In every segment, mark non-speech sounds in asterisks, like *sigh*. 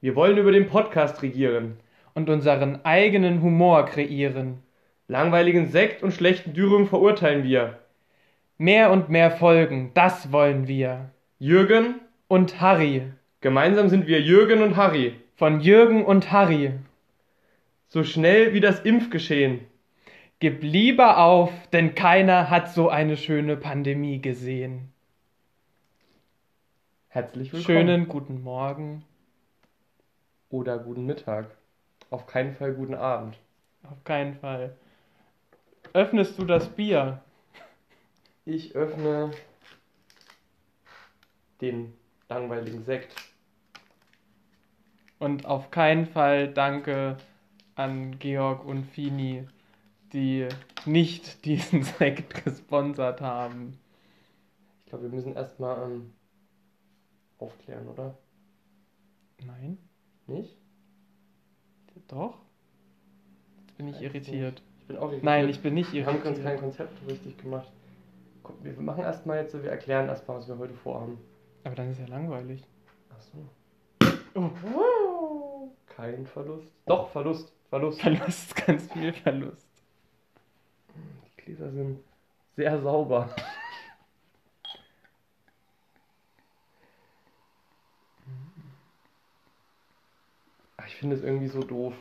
Wir wollen über den Podcast regieren. Und unseren eigenen Humor kreieren. Langweiligen Sekt und schlechten Dürüm verurteilen wir. Mehr und mehr Folgen, das wollen wir. Jürgen Und Harry. Gemeinsam sind wir Jürgen und Harry. Von Jürgen und Harry. So schnell wie das Impfgeschehen. Gib lieber auf, denn keiner hat so eine schöne Pandemie gesehen. Herzlich willkommen. Schönen guten Morgen. Oder guten Mittag. Auf keinen Fall guten Abend. Auf keinen Fall. Öffnest du das Bier? Ich öffne den langweiligen Sekt. Und auf keinen Fall danke an Georg und Fini, die nicht diesen *laughs* Sekt gesponsert haben. Ich glaube, wir müssen erstmal ähm, aufklären, oder? Nein? Nicht? Doch? Jetzt bin ich Weiß irritiert. Ich bin auch irritiert. Nein, ich bin nicht Wir haben kein irritiert. Konzept richtig gemacht. Guck, wir machen erstmal jetzt, so, wir erklären erstmal, was wir heute vorhaben. Aber dann ist ja langweilig. Achso. Oh. Kein Verlust. Doch, Verlust. Verlust. Verlust, *laughs* ganz viel Verlust. Die Gläser sind sehr sauber. Ich finde es irgendwie so doof.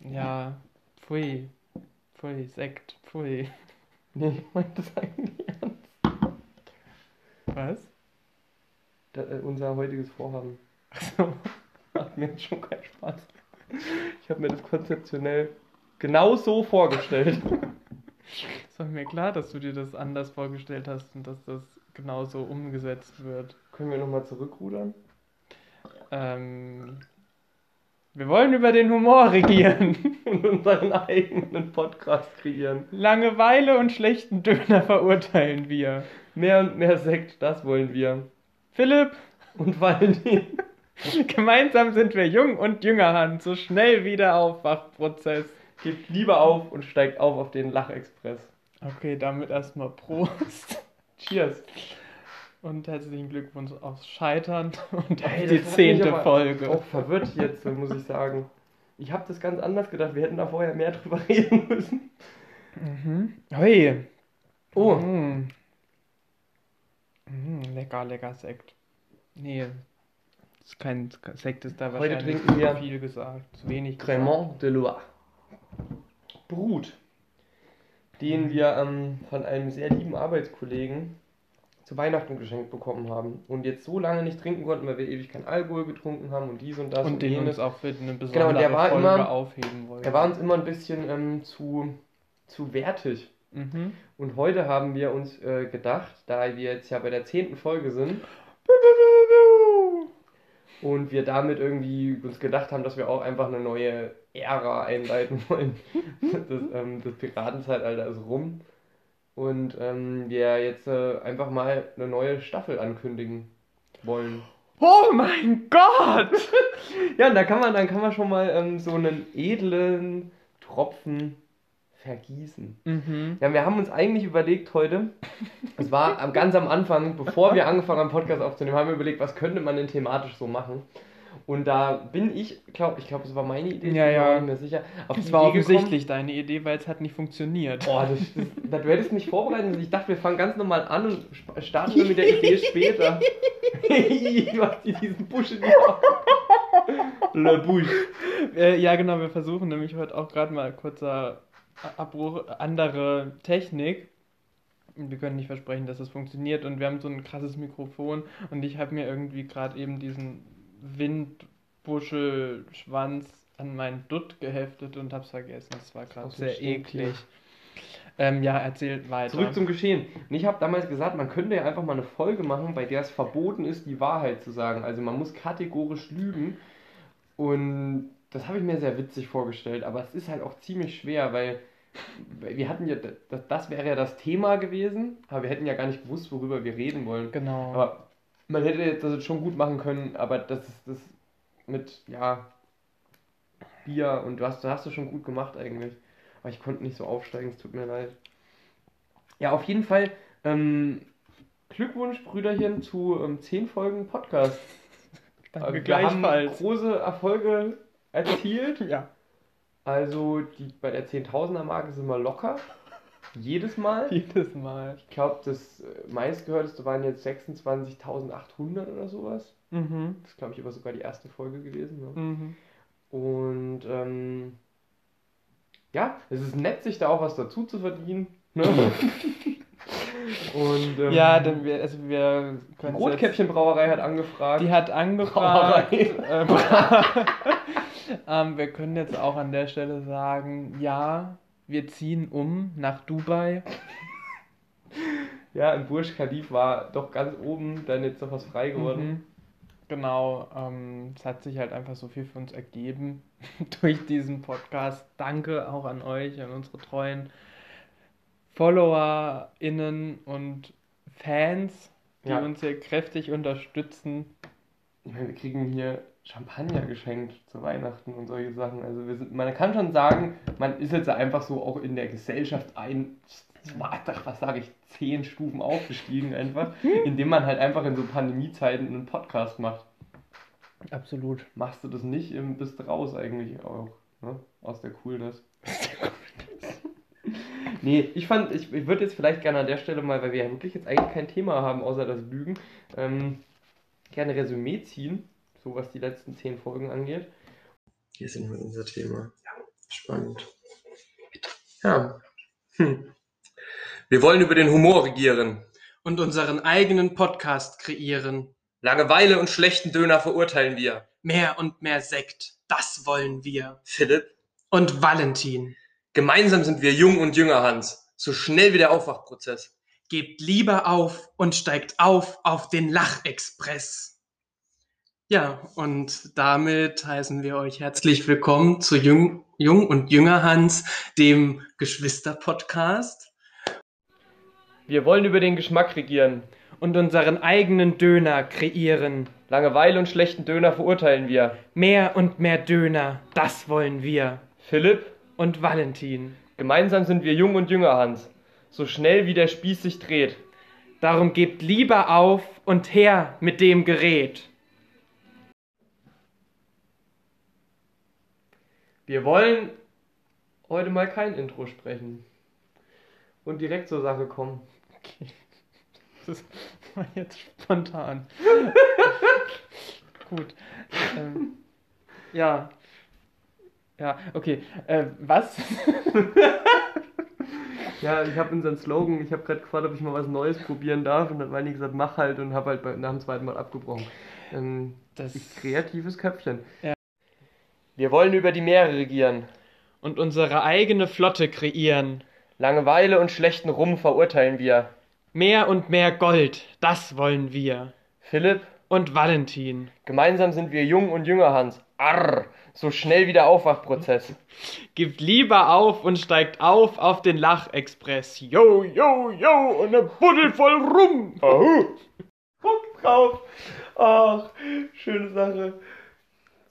Ja, pfui. Pfui, Sekt, pfui. Nee, ich meine das eigentlich ernst. Was? Da, äh, unser heutiges Vorhaben Achso. macht *laughs* mir jetzt schon keinen Spaß. Ich habe mir das konzeptionell genau so vorgestellt. *laughs* Es war mir klar, dass du dir das anders vorgestellt hast und dass das genauso umgesetzt wird. Können wir nochmal zurückrudern? Ähm, wir wollen über den Humor regieren. *laughs* Und unseren eigenen Podcast kreieren. Langeweile und schlechten Döner verurteilen wir. Mehr und mehr Sekt, das wollen wir. Philipp, Und Valentin. *laughs* gemeinsam sind wir jung und jüngerhand. So schnell wieder Aufwachprozess. Gebt lieber auf und steigt auf auf den Lachexpress. Okay, damit erstmal Prost. Cheers. Und herzlichen Glückwunsch aufs Scheitern *laughs* und auf Ey, die zehnte Folge. Auch verwirrt jetzt, muss ich sagen. Ich habe das ganz anders gedacht. Wir hätten da vorher mehr drüber *laughs* reden müssen. Mhm. Hui. Oh. Mm. Mm, lecker, lecker Sekt. Nee. Das ist kein Sekt, ist da Heute wahrscheinlich trinken wir zu viel gesagt. Zu wenig. Cremant de Loire. Brut. Den wir ähm, von einem sehr lieben Arbeitskollegen zu Weihnachten geschenkt bekommen haben. Und jetzt so lange nicht trinken konnten, weil wir ewig kein Alkohol getrunken haben und dies und das Und den jenes. uns auch für eine besondere Genau, und der war Folge immer- aufheben wollten. Er war uns immer ein bisschen ähm, zu, zu wertig. Mhm. Und heute haben wir uns äh, gedacht, da wir jetzt ja bei der zehnten Folge sind und wir damit irgendwie uns gedacht haben, dass wir auch einfach eine neue Ära einleiten wollen. *laughs* Das, ähm, das Piratenzeitalter ist rum. Und ähm, wir jetzt äh, einfach mal eine neue Staffel ankündigen wollen. Oh mein Gott! *laughs* Ja, und da kann man, dann kann man schon mal ähm, so einen edlen Tropfen vergießen. Mhm. Ja, wir haben uns eigentlich überlegt heute, es war ganz am Anfang, bevor wir angefangen haben, Podcast aufzunehmen, haben wir überlegt, was könnte man denn thematisch so machen. Und da bin ich, glaub, ich glaube, es war meine Idee, Ja, ich bin ja. mir nicht mehr sicher. Auf Das war Idee offensichtlich deine Idee, weil es hat nicht funktioniert. Gekommen, oh, das, das, du hättest mich vorbereiten müssen. Ich dachte, wir fangen ganz normal an und starten dann mit der Idee später. *laughs* du hast dir diesen Busch in die. Le Busch. Äh, ja, genau, wir versuchen nämlich heute auch gerade mal kurzer Abbruch, andere Technik. Wir können nicht versprechen, dass es funktioniert und wir haben so ein krasses Mikrofon und ich habe mir irgendwie gerade eben diesen Windbuschelschwanz an meinen Dutt geheftet und hab's vergessen. Das war gerade sehr eklig. Ähm, ja, erzählt weiter. Zurück zum Geschehen. Und ich habe damals gesagt, man könnte ja einfach mal eine Folge machen, bei der es verboten ist, die Wahrheit zu sagen. Also man muss kategorisch lügen. Und das habe ich mir sehr witzig vorgestellt. Aber es ist halt auch ziemlich schwer, weil wir hatten ja, das, das wäre ja das Thema gewesen, aber wir hätten ja gar nicht gewusst, worüber wir reden wollen. genau. Aber man hätte das jetzt schon gut machen können, aber das ist das mit, ja, Bier und du hast, du hast es schon gut gemacht eigentlich. Aber ich konnte nicht so aufsteigen, es tut mir leid. Ja, auf jeden Fall, ähm, Glückwunsch, Brüderchen, zu ähm, 10 Folgen Podcast. *laughs* Danke wir haben große Erfolge erzielt. Ja. Also die, bei der 10.000er Marke sind wir locker. Jedes Mal. *laughs* Jedes Mal. Ich glaube, das äh, meistgehörteste waren jetzt 26.800 oder sowas. Mhm. Das ist, glaube ich, aber sogar die erste Folge gewesen. Ne? Mhm. Und ähm, ja, es ist nett, sich da auch was dazu zu verdienen. Ne? *laughs* Und ähm, Ja, denn wir, also wir können Rotkäppchenbrauerei hat angefragt. Die hat angefragt. Brauerei. *laughs* ähm, wir können jetzt auch an der Stelle sagen, ja, wir ziehen um nach Dubai. ja, in Burj Khalif war doch ganz oben dann jetzt noch was frei geworden. Mhm. Genau, ähm, es hat sich halt einfach so viel für uns ergeben *laughs* durch diesen Podcast. Danke auch an euch, an unsere treuen FollowerInnen und Fans, die Ja. uns hier kräftig unterstützen. Ich meine, wir kriegen hier Champagner geschenkt zu Weihnachten und solche Sachen. Also wir sind, man kann schon sagen, man ist jetzt einfach so auch in der Gesellschaft ein, was sage ich, zehn Stufen aufgestiegen einfach, indem man halt einfach in so Pandemiezeiten einen Podcast macht. Absolut. Machst du das nicht, bist du raus eigentlich auch, ne? Aus der Coolness. *laughs* Nee, ich fand, ich, ich würde jetzt vielleicht gerne an der Stelle mal, weil wir ja wirklich jetzt eigentlich kein Thema haben, außer das Lügen, ähm, gerne Resümee ziehen, so was die letzten zehn Folgen angeht. Hier sind wir unser Thema. Ja, spannend. Ja. Hm. Wir wollen über den Humor regieren. und unseren eigenen Podcast kreieren. Langeweile und schlechten Döner verurteilen wir. Mehr und mehr Sekt, das wollen wir. Philipp, Und Valentin, gemeinsam sind wir jung und jünger, Hans. So schnell wie der Aufwachprozess. Gebt lieber auf und steigt auf auf den Lachexpress. Ja, und damit heißen wir euch herzlich willkommen zu Jung, Jung und Jünger Hans, dem Geschwister-Podcast. Wir wollen über den Geschmack regieren. Und unseren eigenen Döner kreieren. Langeweile und schlechten Döner verurteilen wir. Mehr und mehr Döner, das wollen wir. Philipp, Und Valentin. gemeinsam sind wir jung und jünger, Hans. So schnell wie der Spieß sich dreht. Darum gebt lieber auf und her mit dem Gerät. Wir wollen heute mal kein Intro sprechen. Und direkt zur Sache kommen. Das war jetzt spontan. *laughs* Gut. Ähm, ja. Ja, okay. Äh, was? *laughs* Ja, ich habe unseren Slogan, ich habe gerade gefragt, ob ich mal was Neues probieren darf. Und dann haben die gesagt, mach halt und habe halt bei, nach dem zweiten Mal abgebrochen. Ähm, Das kreatives Köpfchen. Ja. Wir wollen über die Meere regieren. und unsere eigene Flotte kreieren. Langeweile und schlechten Rum verurteilen wir. Mehr und mehr Gold, das wollen wir. Philipp, Und Valentin. gemeinsam sind wir jung und jünger, Hans. Arr, so schnell wie der Aufwachprozess. Gibt lieber auf und steigt auf auf den Lachexpress. Yo, yo, yo, und eine Buddel voll rum. Ahu. Guck drauf. Ach, schöne Sache.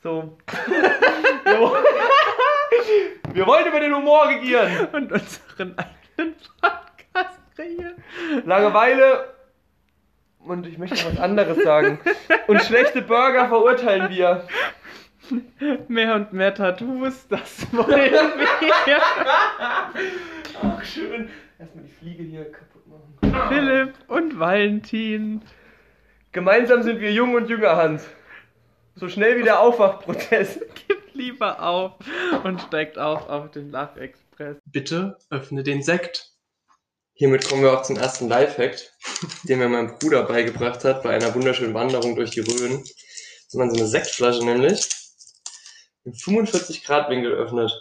So. *laughs* Wir wollen- Wir wollen über den Humor regieren. Und unseren eigenen Podcast kreieren. Langeweile. Und ich möchte noch was anderes sagen. Und schlechte Burger verurteilen wir. Mehr und mehr Tattoos, das wollen wir. Ach, schön. Erstmal die Fliege hier kaputt machen. Philipp und Valentin. Gemeinsam sind wir jung und jünger, Hans. So schnell wie der Aufwachprozess. *laughs* Gibt lieber auf und steigt auf auf den Lachexpress. Bitte öffne den Sekt. Hiermit kommen wir auch zum ersten Lifehack, den mir mein Bruder beigebracht hat bei einer wunderschönen Wanderung durch die Rhön. Wenn man so eine Sektflasche nämlich im 45 Grad Winkel öffnet,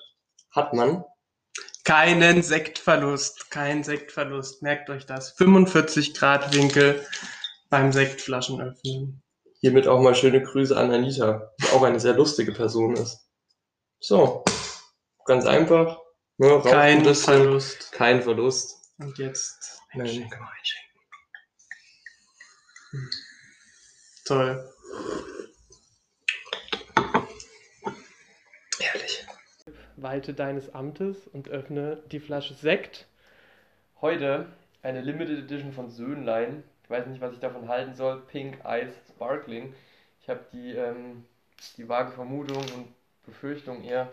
hat man Keinen Sektverlust, kein Sektverlust. Merkt euch das. 45 Grad Winkel beim Sektflaschen öffnen. hiermit auch mal schöne Grüße an Anita, die auch eine sehr lustige Person ist. So, ganz einfach. Ne, Kein Verlust. Kein Verlust. Und jetzt einschenken. Hm. Toll. Ehrlich. Walte deines Amtes und öffne die Flasche Sekt. Heute eine Limited Edition von Söhnlein. Ich weiß nicht, was ich davon halten soll. Pink Ice Sparkling. Ich habe die, ähm, die vage Vermutung und Befürchtung eher,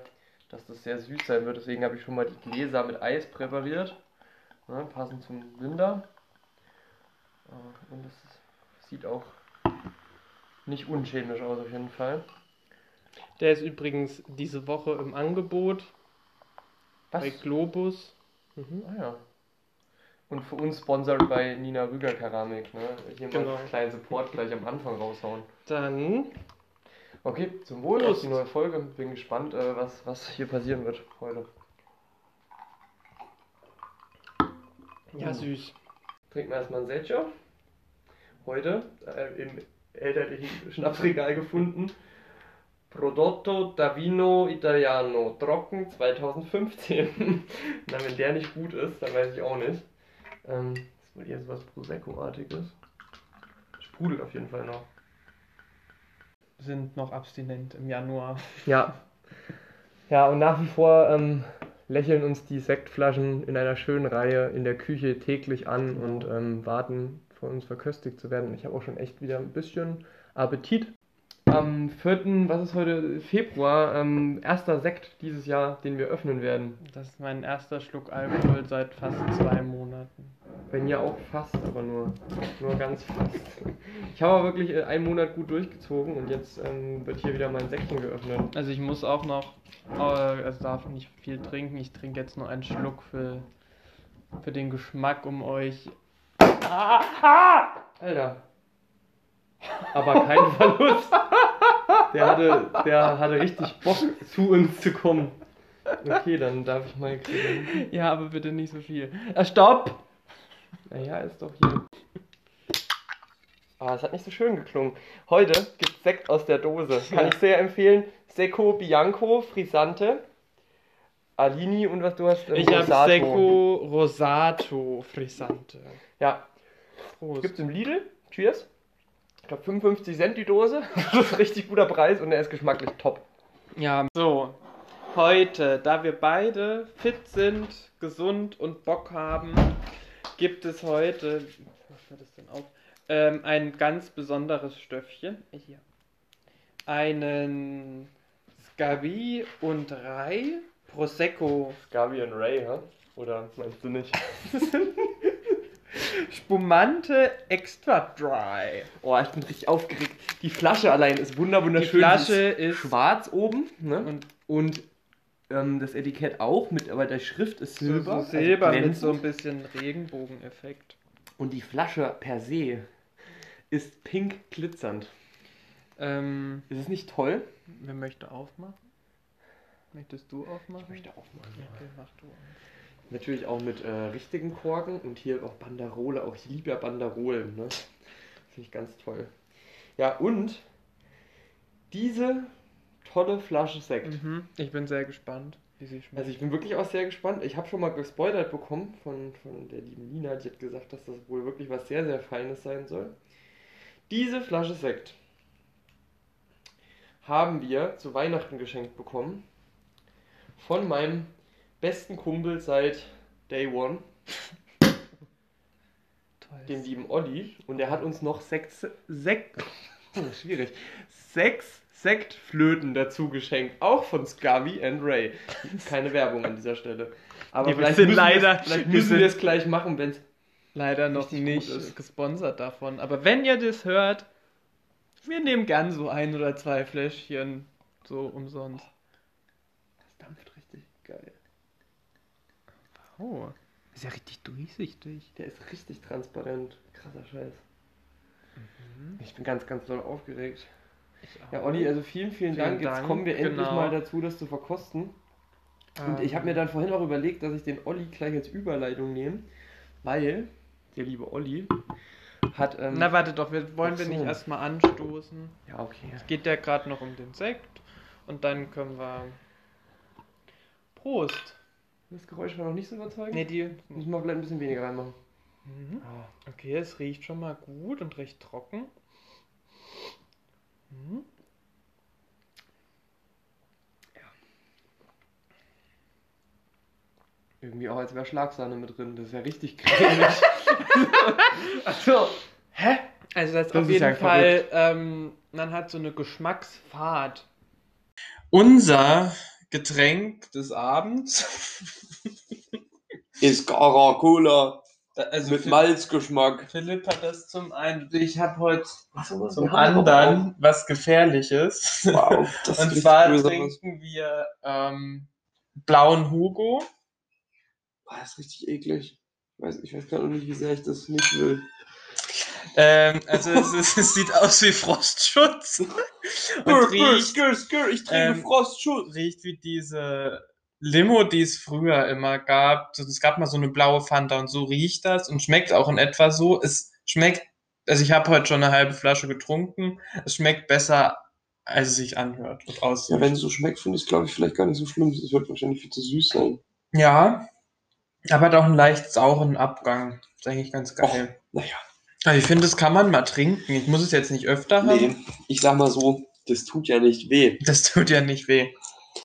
dass das sehr süß sein wird. Deswegen habe ich schon mal die Gläser mit Eis präpariert. Ne, passend zum Winter. Äh, Und es sieht auch nicht unchemisch aus auf jeden Fall. Der ist übrigens diese Woche im Angebot bei Globus. Mhm, ah ja. Und für uns sponsored bei Nina Rüger Keramik. Ne? Hier mal Genau. einen kleinen Support gleich am Anfang raushauen. Dann Okay, zum Wohl auf die neue Folge. Bin gespannt, äh, was, was hier passieren wird heute. ja süß. Trinken wir erstmal ein Secco. Heute äh, im elterlichen Schnapsregal gefunden. Prodotto da Vino Italiano, trocken 2015. *laughs* Na, wenn der nicht gut ist, dann weiß ich auch nicht. Ähm, das ist wohl eher so was Prosecco-artiges. Sprudelt auf jeden Fall noch. Sind noch abstinent im Januar. Ja. *laughs* Ja, und nach wie vor ähm, lächeln uns die Sektflaschen in einer schönen Reihe in der Küche täglich an und ähm, warten, von uns verköstigt zu werden. Ich habe auch schon echt wieder ein bisschen Appetit. Am 4., was ist heute? Februar, ähm, erster Sekt dieses Jahr, den wir öffnen werden. Das ist mein erster Schluck Alkohol seit fast zwei Monaten. Bei mir auch fast, aber nur, nur ganz fast. Ich habe aber wirklich äh, einen Monat gut durchgezogen und jetzt ähm, wird hier wieder mein Sektchen geöffnet. Also ich muss auch noch, äh, also darf nicht viel trinken. Ich trinke jetzt nur einen Schluck für, für den Geschmack, um euch. Alter. Aber kein *laughs* Verlust. Der hatte, der hatte richtig Bock, zu uns zu kommen. Okay, dann darf ich mal kriegen. Ja, aber bitte nicht so viel. Ah, stopp! Naja, ist doch hier. Ah, es hat nicht so schön geklungen. Heute gibt Sekt aus der Dose. Kann ich sehr empfehlen. Secco Bianco, Frisante, Alini und was du hast? ähm, Ich habe. Seco Rosato Frisante. Ja, Prost. gibt's im Lidl. Cheers. Ich glaube 55 Cent die Dose. *laughs* Das ist ein richtig guter Preis und er ist geschmacklich top. Ja, so. Heute, da wir beide fit sind, gesund und Bock haben, gibt es heute, was war das denn auf? Ähm, ein ganz besonderes Stöffchen. Hier. Einen Scavi und Rai Prosecco Gabi und Ray, hä? Oder meinst du nicht? *laughs* Spumante Extra Dry. Oh, ich bin richtig aufgeregt. Die Flasche allein ist wunder Die wunderschön. Flasche Sie ist schwarz oben, ne? und Und ähm, das Etikett auch, mit, aber der Schrift ist so, Silber. so Silber also mit so ein bisschen Regenbogeneffekt. Und die Flasche per se ist pink glitzernd. Ähm, Ist es nicht toll? wer möchte aufmachen? Möchtest du aufmachen? aufmachen. Okay, mach du. Natürlich auch mit äh, richtigen Korken und hier auch Banderole. Auch ich liebe ja Banderolen. Ne? Finde ich ganz toll. Ja, und diese tolle Flasche Sekt. Mhm. Ich bin sehr gespannt, wie sie schmeckt. Also ich bin wirklich auch sehr gespannt. Ich habe schon mal gespoilert bekommen von, von der lieben Nina. Die hat gesagt, dass das wohl wirklich was sehr, sehr Feines sein soll. Diese Flasche Sekt haben wir zu Weihnachten geschenkt bekommen von meinem besten Kumpel seit Day One, Toll. dem lieben Olli. Und er hat uns noch sechs, Sekt, oh, *laughs* schwierig, sechs Sektflöten dazu geschenkt. Auch von Scavi and Ray. Keine Werbung an dieser Stelle. Aber Ja, wir vielleicht sind müssen, wir leider- es, vielleicht wir müssen wir es gleich machen, wenn es Leider noch nicht gesponsert davon. Aber wenn ihr das hört, wir nehmen gern so ein oder zwei Fläschchen so umsonst. Das dampft richtig geil. Oh, ist ja richtig durchsichtig. Der ist richtig transparent. Krasser Scheiß. Ich bin ganz, ganz doll aufgeregt. Ja, Olli, also vielen, vielen, Vielen Dank. Jetzt Dank, kommen wir endlich genau. mal dazu, das zu verkosten. Und ich habe mir dann vorhin auch überlegt, dass ich den Olli gleich als Überleitung nehme, weil der liebe Olli hat. Ähm, Na, warte doch, wir, wollen Ach wir so. nicht erstmal anstoßen? ja, okay. Es geht ja gerade noch um den Sekt und dann können wir. Prost! Das Geräusch war noch nicht so überzeugend. Ne, die. Müssen wir vielleicht ein bisschen weniger reinmachen. Mhm. Okay, es riecht schon mal gut und recht trocken. Mhm. Irgendwie auch, als wäre Schlagsahne mit drin. Das ist ja richtig cremig. *laughs* also, hä? Also das, ist Das auf ist jeden ja Fall ähm, Man hat so eine Geschmacksfahrt. Unser Getränk des Abends. *laughs* Ist Gara Cola Da- Also mit Phil- Malzgeschmack. Philipp hat das zum einen. Ich habe heute Achso, zum anderen was Gefährliches. Wow, *laughs* das ist Und zwar trinken wir ähm, blauen Hugo. Boah, das ist richtig eklig. Ich weiß, ich weiß gar nicht, wie sehr ich das nicht will. Ähm, also es, ist, es sieht aus wie Frostschutz. Und riecht, ich trinke ähm, Frostschutz. riecht wie diese Limo, die es früher immer gab. Es gab mal so eine blaue Fanta und so riecht das und schmeckt auch in etwa so. Es schmeckt, also ich habe heute schon eine halbe Flasche getrunken. Es schmeckt besser, als es sich anhört und aussieht. Ja, wenn es so schmeckt, finde ich es, glaube ich, vielleicht gar nicht so schlimm. Es wird wahrscheinlich viel zu süß sein. Ja, aber hat auch einen leicht sauren Abgang. ist eigentlich ganz geil. Naja, Aber ich finde, das kann man mal trinken. Ich muss es jetzt nicht öfter haben. nee, ich sag mal so, das tut ja nicht weh. Das tut ja nicht weh.